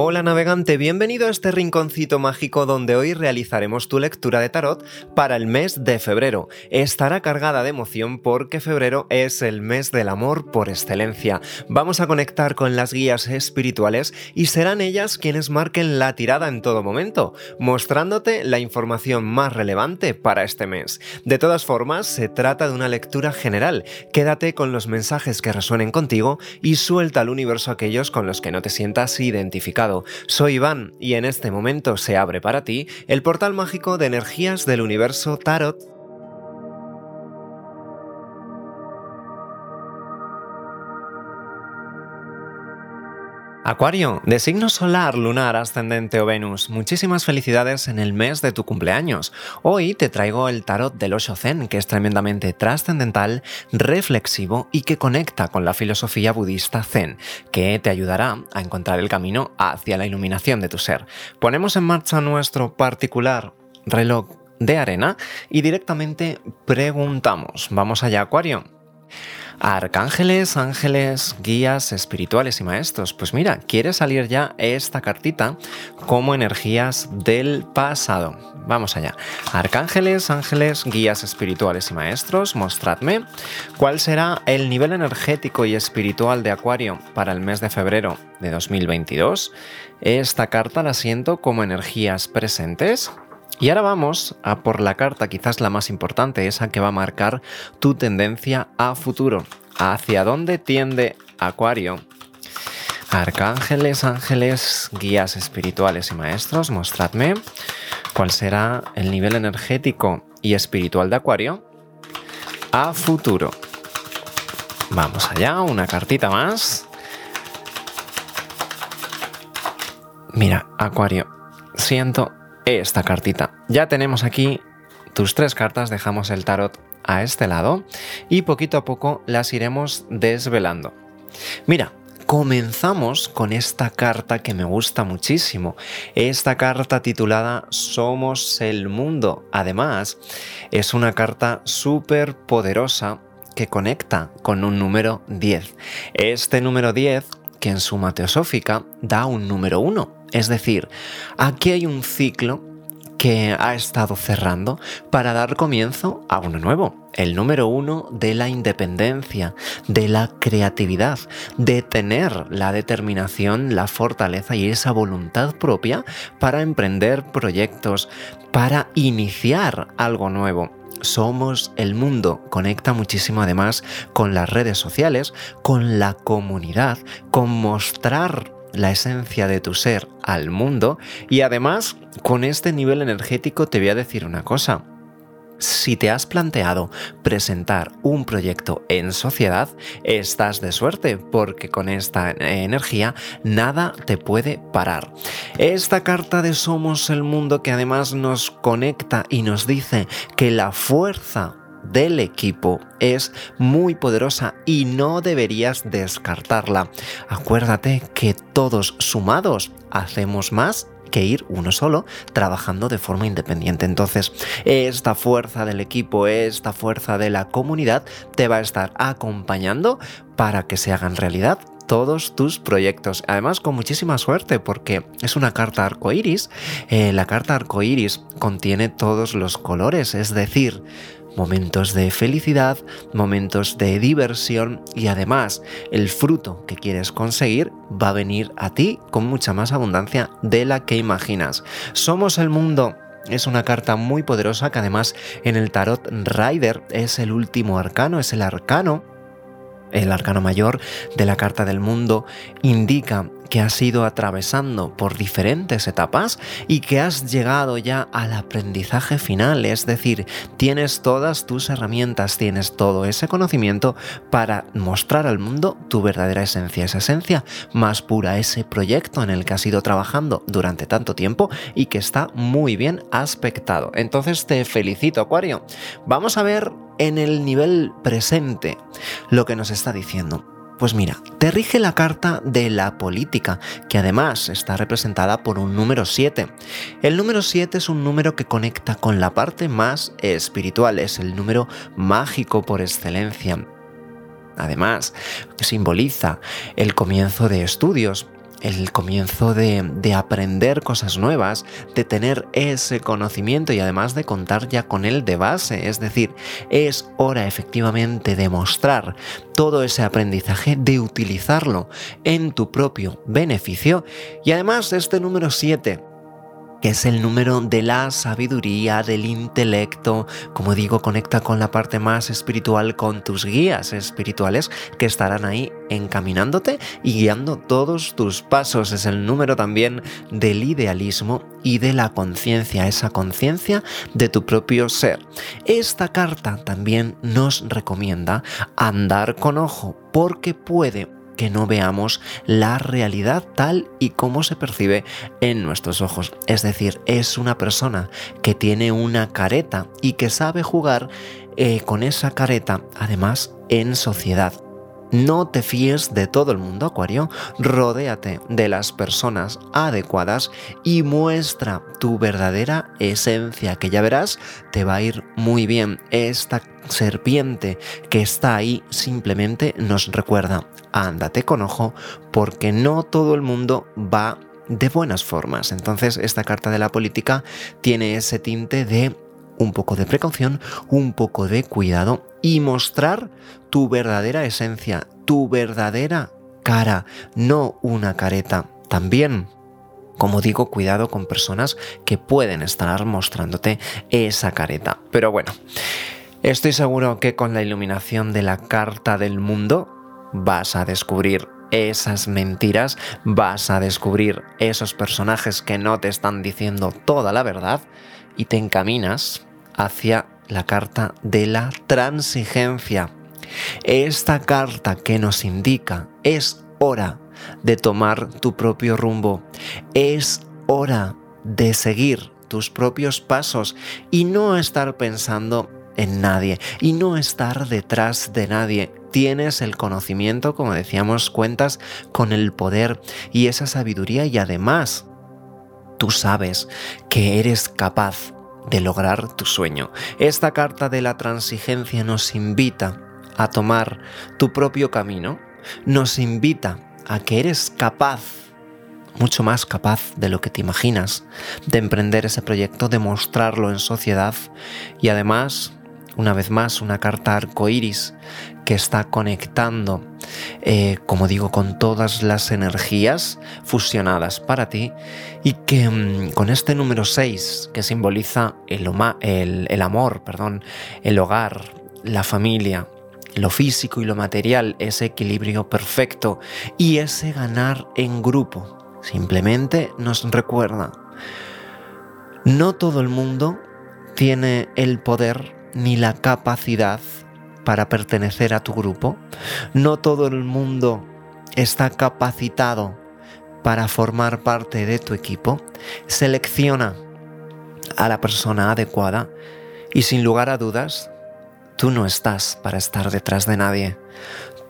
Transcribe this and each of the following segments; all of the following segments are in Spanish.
Hola navegante, bienvenido a este rinconcito mágico donde hoy realizaremos tu lectura de tarot para el mes de febrero. Estará cargada de emoción porque febrero es el mes del amor por excelencia. Vamos a conectar con las guías espirituales y serán ellas quienes marquen la tirada en todo momento, mostrándote la información más relevante para este mes. De todas formas, se trata de una lectura general. Quédate con los mensajes que resuenen contigo y suelta al universo aquellos con los que no te sientas identificado soy Iván y en este momento se abre para ti el portal mágico de energías del universo Tarot Acuario, de signo solar, lunar, ascendente o Venus, muchísimas felicidades en el mes de tu cumpleaños. Hoy te traigo el tarot del Osho Zen, que es tremendamente trascendental, reflexivo y que conecta con la filosofía budista Zen, que te ayudará a encontrar el camino hacia la iluminación de tu ser. Ponemos en marcha nuestro particular reloj de arena y directamente preguntamos. Vamos allá, Acuario. Arcángeles, ángeles, guías espirituales y maestros. Pues mira, quiere salir ya esta cartita como energías del pasado. Vamos allá. Arcángeles, ángeles, guías espirituales y maestros, mostradme cuál será el nivel energético y espiritual de Acuario para el mes de febrero de 2022. Esta carta la siento como energías presentes y ahora vamos a por la carta quizás la más importante, esa que va a marcar tu tendencia a futuro. ¿Hacia dónde tiende Acuario? Arcángeles, ángeles, guías espirituales y maestros, mostradme cuál será el nivel energético y espiritual de Acuario a futuro. Vamos allá, una cartita más. Mira, Acuario, siento esta cartita. Ya tenemos aquí tus tres cartas, dejamos el tarot a este lado y poquito a poco las iremos desvelando. Mira, comenzamos con esta carta que me gusta muchísimo. Esta carta titulada Somos el mundo. Además, es una carta súper poderosa que conecta con un número 10. Este número 10 que en suma teosófica da un número 1. Es decir, aquí hay un ciclo que ha estado cerrando para dar comienzo a uno nuevo, el número uno de la independencia, de la creatividad, de tener la determinación, la fortaleza y esa voluntad propia para emprender proyectos, para iniciar algo nuevo. Somos el mundo, conecta muchísimo además con las redes sociales, con la comunidad, con mostrar la esencia de tu ser al mundo y además con este nivel energético te voy a decir una cosa. Si te has planteado presentar un proyecto en sociedad, estás de suerte porque con esta energía nada te puede parar. Esta carta de Somos el Mundo que además nos conecta y nos dice que la fuerza del equipo es muy poderosa y no deberías descartarla. Acuérdate que todos sumados hacemos más que ir uno solo trabajando de forma independiente. Entonces, esta fuerza del equipo, esta fuerza de la comunidad te va a estar acompañando para que se hagan realidad todos tus proyectos. Además, con muchísima suerte, porque es una carta arcoiris. Eh, la carta arcoiris contiene todos los colores, es decir, momentos de felicidad, momentos de diversión y además el fruto que quieres conseguir va a venir a ti con mucha más abundancia de la que imaginas. Somos el mundo es una carta muy poderosa que además en el tarot Rider es el último arcano, es el arcano el arcano mayor de la Carta del Mundo indica que has ido atravesando por diferentes etapas y que has llegado ya al aprendizaje final, es decir, tienes todas tus herramientas, tienes todo ese conocimiento para mostrar al mundo tu verdadera esencia, esa esencia más pura, ese proyecto en el que has ido trabajando durante tanto tiempo y que está muy bien aspectado. Entonces te felicito, Acuario. Vamos a ver en el nivel presente lo que nos está diciendo. Pues mira, te rige la carta de la política, que además está representada por un número 7. El número 7 es un número que conecta con la parte más espiritual, es el número mágico por excelencia. Además, simboliza el comienzo de estudios, el comienzo de, de, aprender cosas nuevas, de tener ese conocimiento y además de contar ya con él de base. Es decir, es hora efectivamente de mostrar todo ese aprendizaje, de utilizarlo en tu propio beneficio. Y además este número 7 que es el número de la sabiduría, del intelecto, como digo, conecta con la parte más espiritual, con tus guías espirituales que estarán ahí encaminándote y guiando todos tus pasos. Es el número también del idealismo y de la conciencia, esa conciencia de tu propio ser. Esta carta también nos recomienda andar con ojo porque puede que no veamos la realidad tal y como se percibe en nuestros ojos. Es decir, es una persona que tiene una careta y que sabe jugar eh, con esa careta, además, en sociedad. No te fíes de todo el mundo, Acuario. Rodéate de las personas adecuadas y muestra tu verdadera esencia, que ya verás, te va a ir muy bien. Esta serpiente que está ahí simplemente nos recuerda, ándate con ojo, porque no todo el mundo va de buenas formas. Entonces, esta carta de la política tiene ese tinte de un poco de precaución, un poco de cuidado y mostrar tu verdadera esencia, tu verdadera cara, no una careta. También como digo, cuidado con personas que pueden estar mostrándote esa careta. Pero bueno, estoy seguro que con la iluminación de la carta del mundo vas a descubrir esas mentiras, vas a descubrir esos personajes que no te están diciendo toda la verdad y te encaminas hacia la carta de la transigencia. Esta carta que nos indica es hora de tomar tu propio rumbo, es hora de seguir tus propios pasos y no estar pensando en nadie y no estar detrás de nadie. Tienes el conocimiento, como decíamos, cuentas con el poder y esa sabiduría y además tú sabes que eres capaz de lograr tu sueño. Esta carta de la transigencia nos invita a tomar tu propio camino, nos invita a que eres capaz, mucho más capaz de lo que te imaginas, de emprender ese proyecto, de mostrarlo en sociedad y además una vez más una carta arcoíris que está conectando, eh, como digo, con todas las energías fusionadas para ti y que mm, con este número 6 que simboliza el, el amor, perdón, el hogar, la familia, lo físico y lo material, ese equilibrio perfecto y ese ganar en grupo. Simplemente nos recuerda, no todo el mundo tiene el poder ni la capacidad para pertenecer a tu grupo. No todo el mundo está capacitado para formar parte de tu equipo. Selecciona a la persona adecuada y sin lugar a dudas, tú no estás para estar detrás de nadie.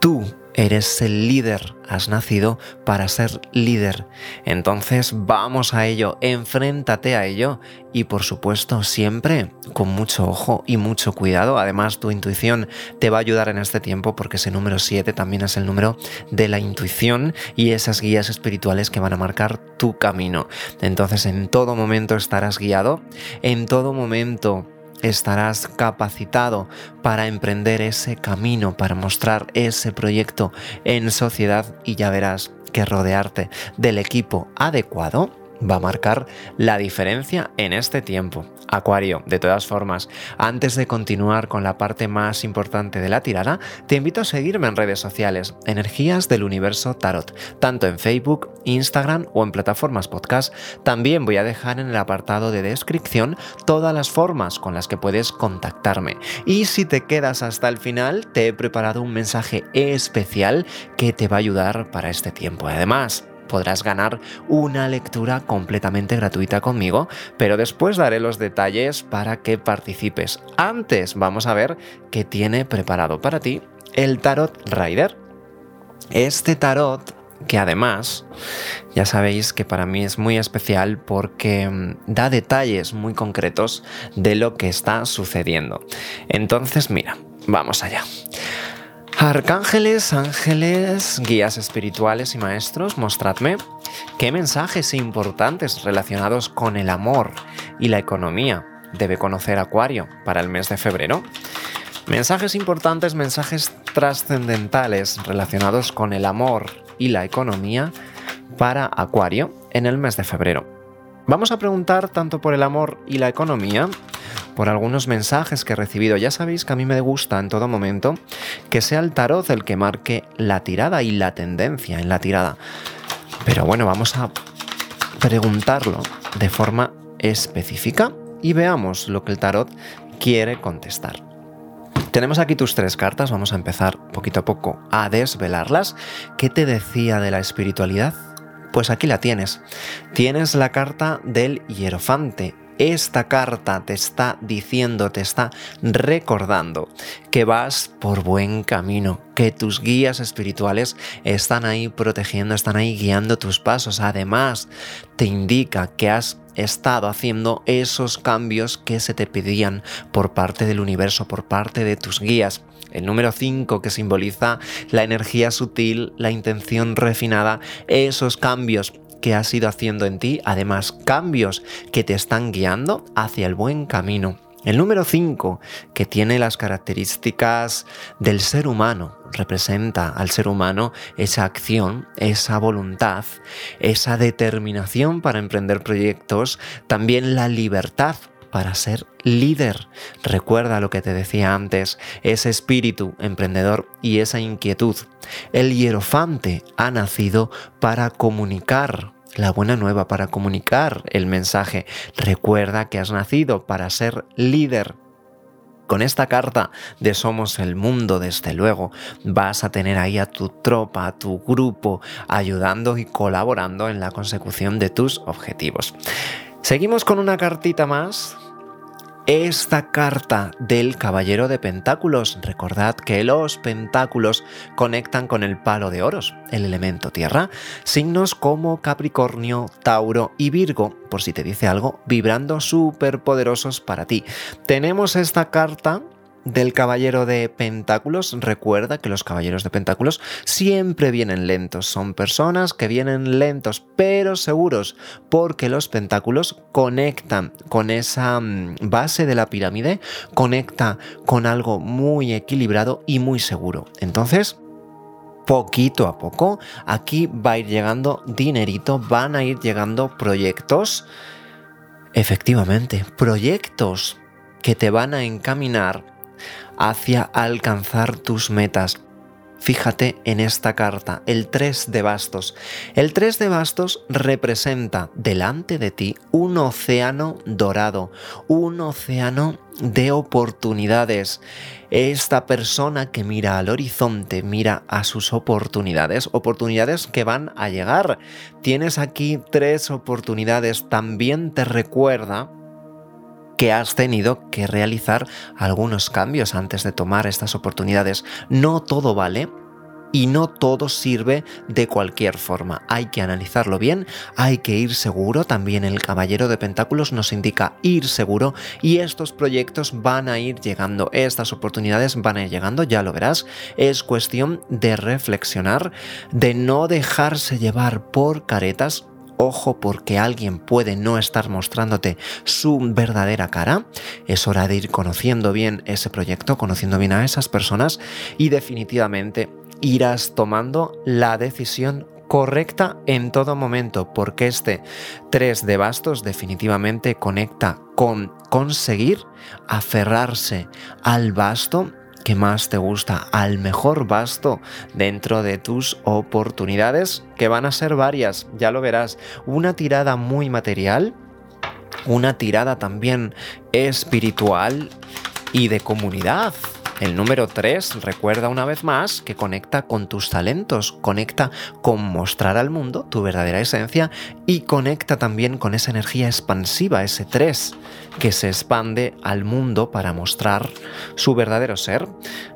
Tú Eres el líder, has nacido para ser líder. Entonces vamos a ello, enfréntate a ello y por supuesto siempre con mucho ojo y mucho cuidado. Además tu intuición te va a ayudar en este tiempo porque ese número 7 también es el número de la intuición y esas guías espirituales que van a marcar tu camino. Entonces en todo momento estarás guiado, en todo momento estarás capacitado para emprender ese camino, para mostrar ese proyecto en sociedad y ya verás que rodearte del equipo adecuado va a marcar la diferencia en este tiempo. Acuario, de todas formas, antes de continuar con la parte más importante de la tirada, te invito a seguirme en redes sociales, Energías del Universo Tarot, tanto en Facebook, Instagram o en plataformas podcast. También voy a dejar en el apartado de descripción todas las formas con las que puedes contactarme. Y si te quedas hasta el final, te he preparado un mensaje especial que te va a ayudar para este tiempo. Además, podrás ganar una lectura completamente gratuita conmigo, pero después daré los detalles para que participes. Antes vamos a ver qué tiene preparado para ti el Tarot Rider. Este tarot que además ya sabéis que para mí es muy especial porque mm, da detalles muy concretos de lo que está sucediendo. Entonces, mira, vamos allá. Arcángeles, ángeles, guías espirituales y maestros, mostradme ¿Qué mensajes importantes relacionados con el amor y la economía debe conocer Acuario para el mes de febrero? Mensajes importantes, mensajes trascendentales relacionados con el amor y la economía para Acuario en el mes de febrero. Vamos a preguntar tanto por el amor y la economía, por algunos mensajes que he recibido. Ya sabéis que a mí me gusta en todo momento que sea el tarot el que marque la tirada y la tendencia en la tirada. Pero bueno, vamos a preguntarlo de forma específica y veamos lo que el tarot quiere contestar. Tenemos aquí tus tres cartas, vamos a empezar poquito a poco a desvelarlas. ¿Qué te decía de la espiritualidad? Pues aquí la tienes. Tienes la carta del hierofante, esta carta te está diciendo, te está recordando que vas por buen camino, que tus guías espirituales están ahí protegiendo, están ahí guiando tus pasos. Además, te indica que has estado haciendo esos cambios que se te pedían por parte del universo, por parte de tus guías. El número 5 que simboliza la energía sutil, la intención refinada, esos cambios que has ido haciendo en ti, además cambios que te están guiando hacia el buen camino. El número 5, que tiene las características del ser humano, representa al ser humano esa acción, esa voluntad, esa determinación para emprender proyectos, también la libertad para ser líder. Recuerda lo que te decía antes, ese espíritu emprendedor y esa inquietud. El hierofante ha nacido para comunicar la buena nueva, para comunicar el mensaje. Recuerda que has nacido para ser líder. Con esta carta de Somos el Mundo, desde luego, vas a tener ahí a tu tropa, a tu grupo, ayudando y colaborando en la consecución de tus objetivos. Seguimos con una cartita más esta carta del Caballero de Pentáculos. Recordad que los pentáculos conectan con el palo de oros, el elemento tierra, signos como Capricornio, Tauro y Virgo, por si te dice algo, vibrando súper poderosos para ti. Tenemos esta carta del caballero de pentáculos, recuerda que los caballeros de pentáculos siempre vienen lentos. Son personas que vienen lentos, pero seguros, porque los pentáculos conectan con esa mm, base de la pirámide, conecta con algo muy equilibrado y muy seguro. Entonces, poquito a poco, aquí va a ir llegando dinerito, van a ir llegando proyectos. Efectivamente, proyectos que te van a encaminar hacia alcanzar tus metas. Fíjate en esta carta, el 3 de bastos. El 3 de bastos representa delante de ti un océano dorado, un océano de oportunidades. Esta persona que mira al horizonte, mira a sus oportunidades, oportunidades que van a llegar. Tienes aquí tres oportunidades, también te recuerda que has tenido que realizar algunos cambios antes de tomar estas oportunidades. No todo vale y no todo sirve de cualquier forma. Hay que analizarlo bien, hay que ir seguro. También el Caballero de Pentáculos nos indica ir seguro y estos proyectos van a ir llegando, estas oportunidades van a ir llegando, ya lo verás. Es cuestión de reflexionar, de no dejarse llevar por caretas ojo porque alguien puede no estar mostrándote su verdadera cara. Es hora de ir conociendo bien ese proyecto, conociendo bien a esas personas y definitivamente irás tomando la decisión correcta en todo momento, porque este 3 de bastos definitivamente conecta con conseguir aferrarse al basto que más te gusta, al mejor basto dentro de tus oportunidades, que van a ser varias, ya lo verás. Una tirada muy material, una tirada también espiritual y de comunidad. El número 3 recuerda una vez más que conecta con tus talentos, conecta con mostrar al mundo tu verdadera esencia y conecta también con esa energía expansiva, ese 3, que se expande al mundo para mostrar su verdadero ser.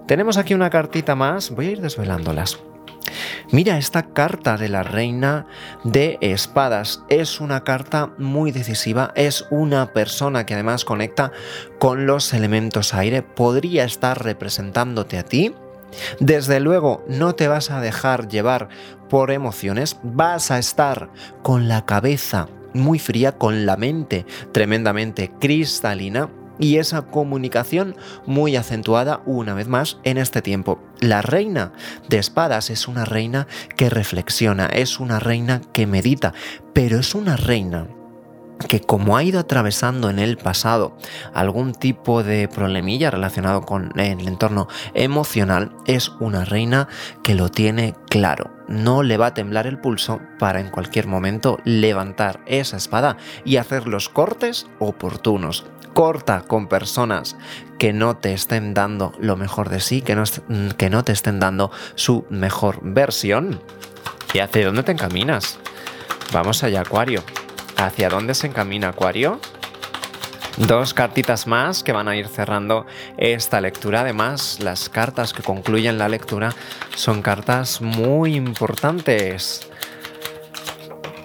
Tenemos aquí una cartita más, voy a ir desvelándolas. Mira, esta carta de la reina de espadas es una carta muy decisiva, es una persona que además conecta con los elementos aire, podría estar representándote a ti. Desde luego no te vas a dejar llevar por emociones, vas a estar con la cabeza muy fría, con la mente tremendamente cristalina y esa comunicación muy acentuada una vez más en este tiempo. La reina de espadas es una reina que reflexiona, es una reina que medita, pero es una reina que como ha ido atravesando en el pasado algún tipo de problemilla relacionado con el entorno emocional, es una reina que lo tiene claro. No le va a temblar el pulso para en cualquier momento levantar esa espada y hacer los cortes oportunos. Corta con personas que no te estén dando lo mejor de sí, que no, que no te estén dando su mejor versión. ¿Y hacia dónde te encaminas? Vamos allá, Acuario. ¿Hacia dónde se encamina Acuario? Dos cartitas más que van a ir cerrando esta lectura. Además, las cartas que concluyen la lectura son cartas muy importantes.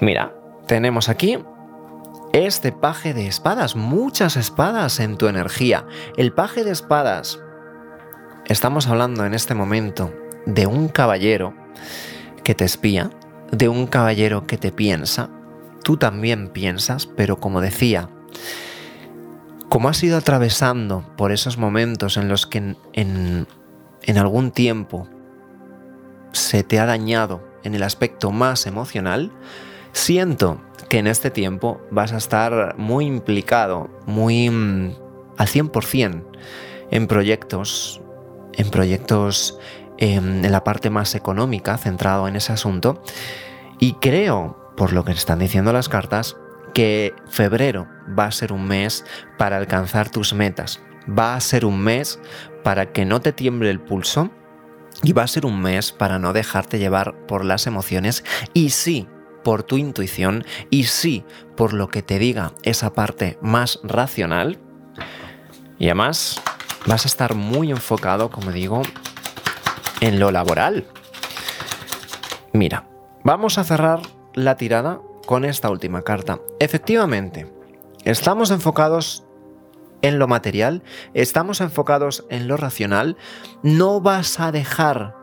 Mira, tenemos aquí este paje de espadas, muchas espadas en tu energía. El paje de espadas, estamos hablando en este momento de un caballero que te espía, de un caballero que te piensa, tú también piensas, pero como decía, como has ido atravesando por esos momentos en los que en, algún tiempo se te ha dañado en el aspecto más emocional, siento que en este tiempo vas a estar muy implicado, muy mm, al 100% en proyectos, en proyectos em, en la parte más económica, centrado en ese asunto. Y creo por lo que están diciendo las cartas, que febrero va a ser un mes para alcanzar tus metas. Va a ser un mes para que no te tiemble el pulso y va a ser un mes para no dejarte llevar por las emociones y sí por tu intuición y sí por lo que te diga esa parte más racional. Y además vas a estar muy enfocado, como digo, en lo laboral. Mira, vamos a cerrar la tirada con esta última carta. Efectivamente, estamos enfocados en lo material, estamos enfocados en lo racional, no vas a dejar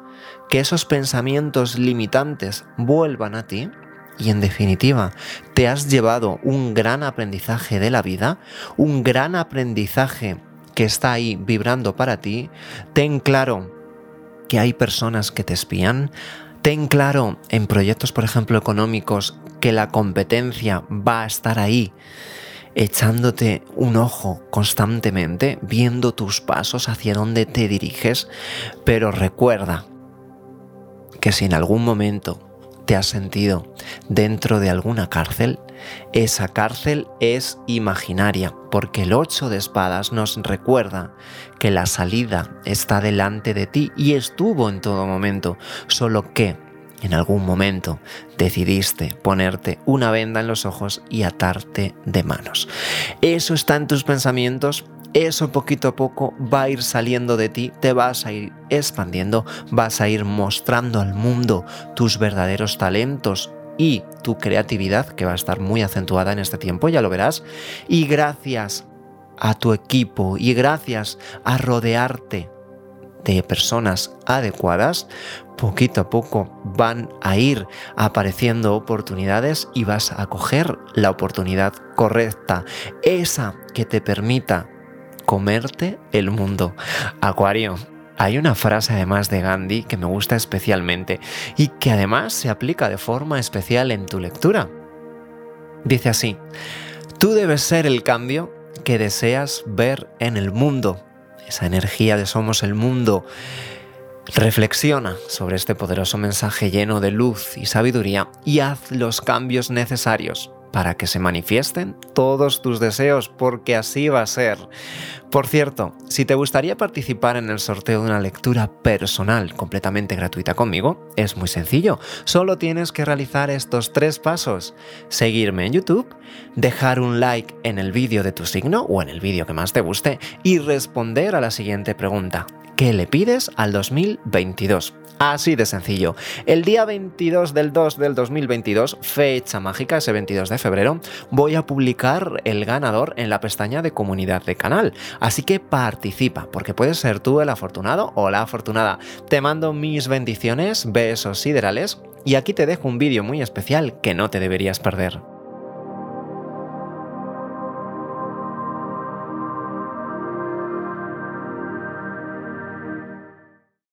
que esos pensamientos limitantes vuelvan a ti. Y en definitiva, te has llevado un gran aprendizaje de la vida, un gran aprendizaje que está ahí vibrando para ti. Ten claro que hay personas que te espían, Ten claro en proyectos, por ejemplo, económicos, que la competencia va a estar ahí, echándote un ojo constantemente, viendo tus pasos hacia dónde te diriges, pero recuerda que si en algún momento te has sentido dentro de alguna cárcel, esa cárcel es imaginaria, porque el 8 de espadas nos recuerda que la salida está delante de ti y estuvo en todo momento, solo que en algún momento decidiste ponerte una venda en los ojos y atarte de manos. Eso está en tus pensamientos, eso poquito a poco va a ir saliendo de ti, te vas a ir expandiendo, vas a ir mostrando al mundo tus verdaderos talentos y tu creatividad, que va a estar muy acentuada en este tiempo, ya lo verás. Y gracias a tu equipo y gracias a rodearte de personas adecuadas, poquito a poco van a ir apareciendo oportunidades y vas a coger la oportunidad correcta, esa que te permita comerte el mundo. Acuario, hay una frase además de Gandhi que me gusta especialmente y que además se aplica de forma especial en tu lectura. Dice así, tú debes ser el cambio que deseas ver en el mundo. Esa energía de somos el mundo. Reflexiona sobre este poderoso mensaje lleno de luz y sabiduría y haz los cambios necesarios para que se manifiesten todos tus deseos, porque así va a ser. Por cierto, si te gustaría participar en el sorteo de una lectura personal completamente gratuita conmigo, es muy sencillo. Solo tienes que realizar estos tres pasos. Seguirme en YouTube, dejar un like en el vídeo de tu signo o en el vídeo que más te guste y responder a la siguiente pregunta. ¿Qué le pides al 2022? Así de sencillo. El día 22 del 2 del 2022, fecha mágica, ese 22 de febrero, voy a publicar el ganador en la pestaña de comunidad de canal. Así que participa, porque puedes ser tú el afortunado o la afortunada. Te mando mis bendiciones, besos siderales, y aquí te dejo un vídeo muy especial que no te deberías perder.